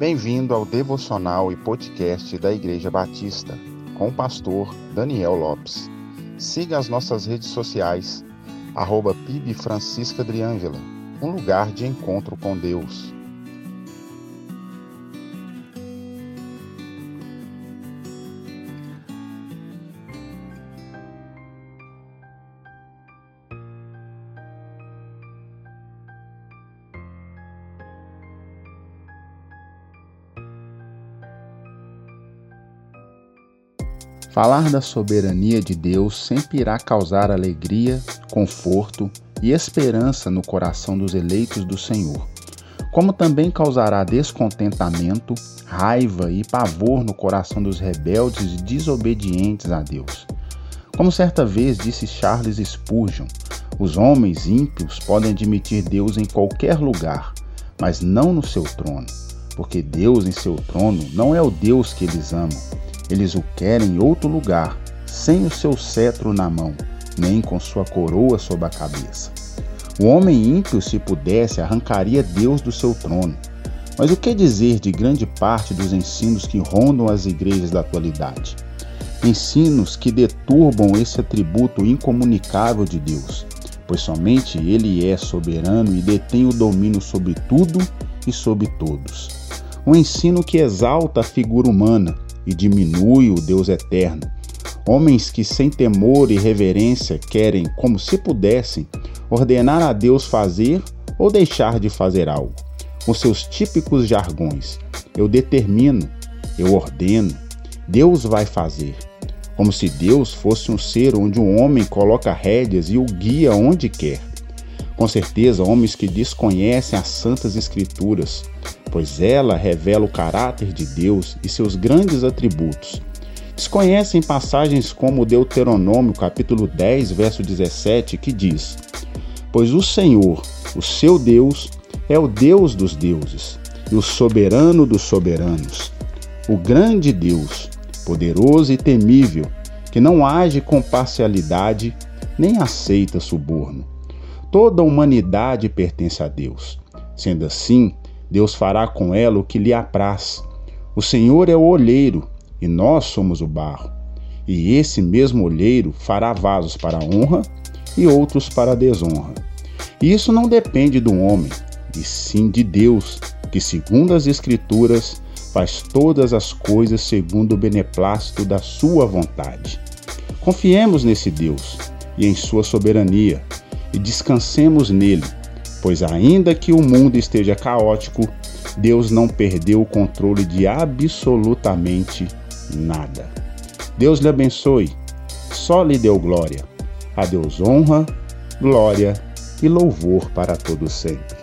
Bem-vindo ao devocional e podcast da Igreja Batista, com o pastor Daniel Lopes. Siga as nossas redes sociais, arroba Francisca um lugar de encontro com Deus. Falar da soberania de Deus sempre irá causar alegria, conforto e esperança no coração dos eleitos do Senhor, como também causará descontentamento, raiva e pavor no coração dos rebeldes e desobedientes a Deus. Como certa vez disse Charles Spurgeon, os homens ímpios podem admitir Deus em qualquer lugar, mas não no seu trono, porque Deus em seu trono não é o Deus que eles amam eles o querem em outro lugar, sem o seu cetro na mão, nem com sua coroa sob a cabeça. O homem ímpio, se pudesse, arrancaria Deus do seu trono. Mas o que dizer de grande parte dos ensinos que rondam as igrejas da atualidade? Ensinos que deturbam esse atributo incomunicável de Deus, pois somente Ele é soberano e detém o domínio sobre tudo e sobre todos. Um ensino que exalta a figura humana, e diminui o Deus eterno. Homens que, sem temor e reverência, querem, como se pudessem, ordenar a Deus fazer ou deixar de fazer algo, com seus típicos jargões. Eu determino, eu ordeno, Deus vai fazer. Como se Deus fosse um ser onde um homem coloca rédeas e o guia onde quer. Com certeza, homens que desconhecem as santas escrituras, pois ela revela o caráter de Deus e seus grandes atributos. Desconhecem passagens como Deuteronômio capítulo 10, verso 17, que diz: Pois o Senhor, o seu Deus, é o Deus dos deuses e o soberano dos soberanos, o grande Deus, poderoso e temível, que não age com parcialidade nem aceita suborno. Toda a humanidade pertence a Deus. Sendo assim, Deus fará com ela o que lhe apraz. O Senhor é o olheiro e nós somos o barro. E esse mesmo olheiro fará vasos para a honra e outros para a desonra. E isso não depende do homem, e sim de Deus, que, segundo as Escrituras, faz todas as coisas segundo o beneplácito da sua vontade. Confiemos nesse Deus e em sua soberania e descansemos nele pois ainda que o mundo esteja caótico, Deus não perdeu o controle de absolutamente nada. Deus lhe abençoe, só lhe deu glória. A Deus honra, glória e louvor para todos sempre.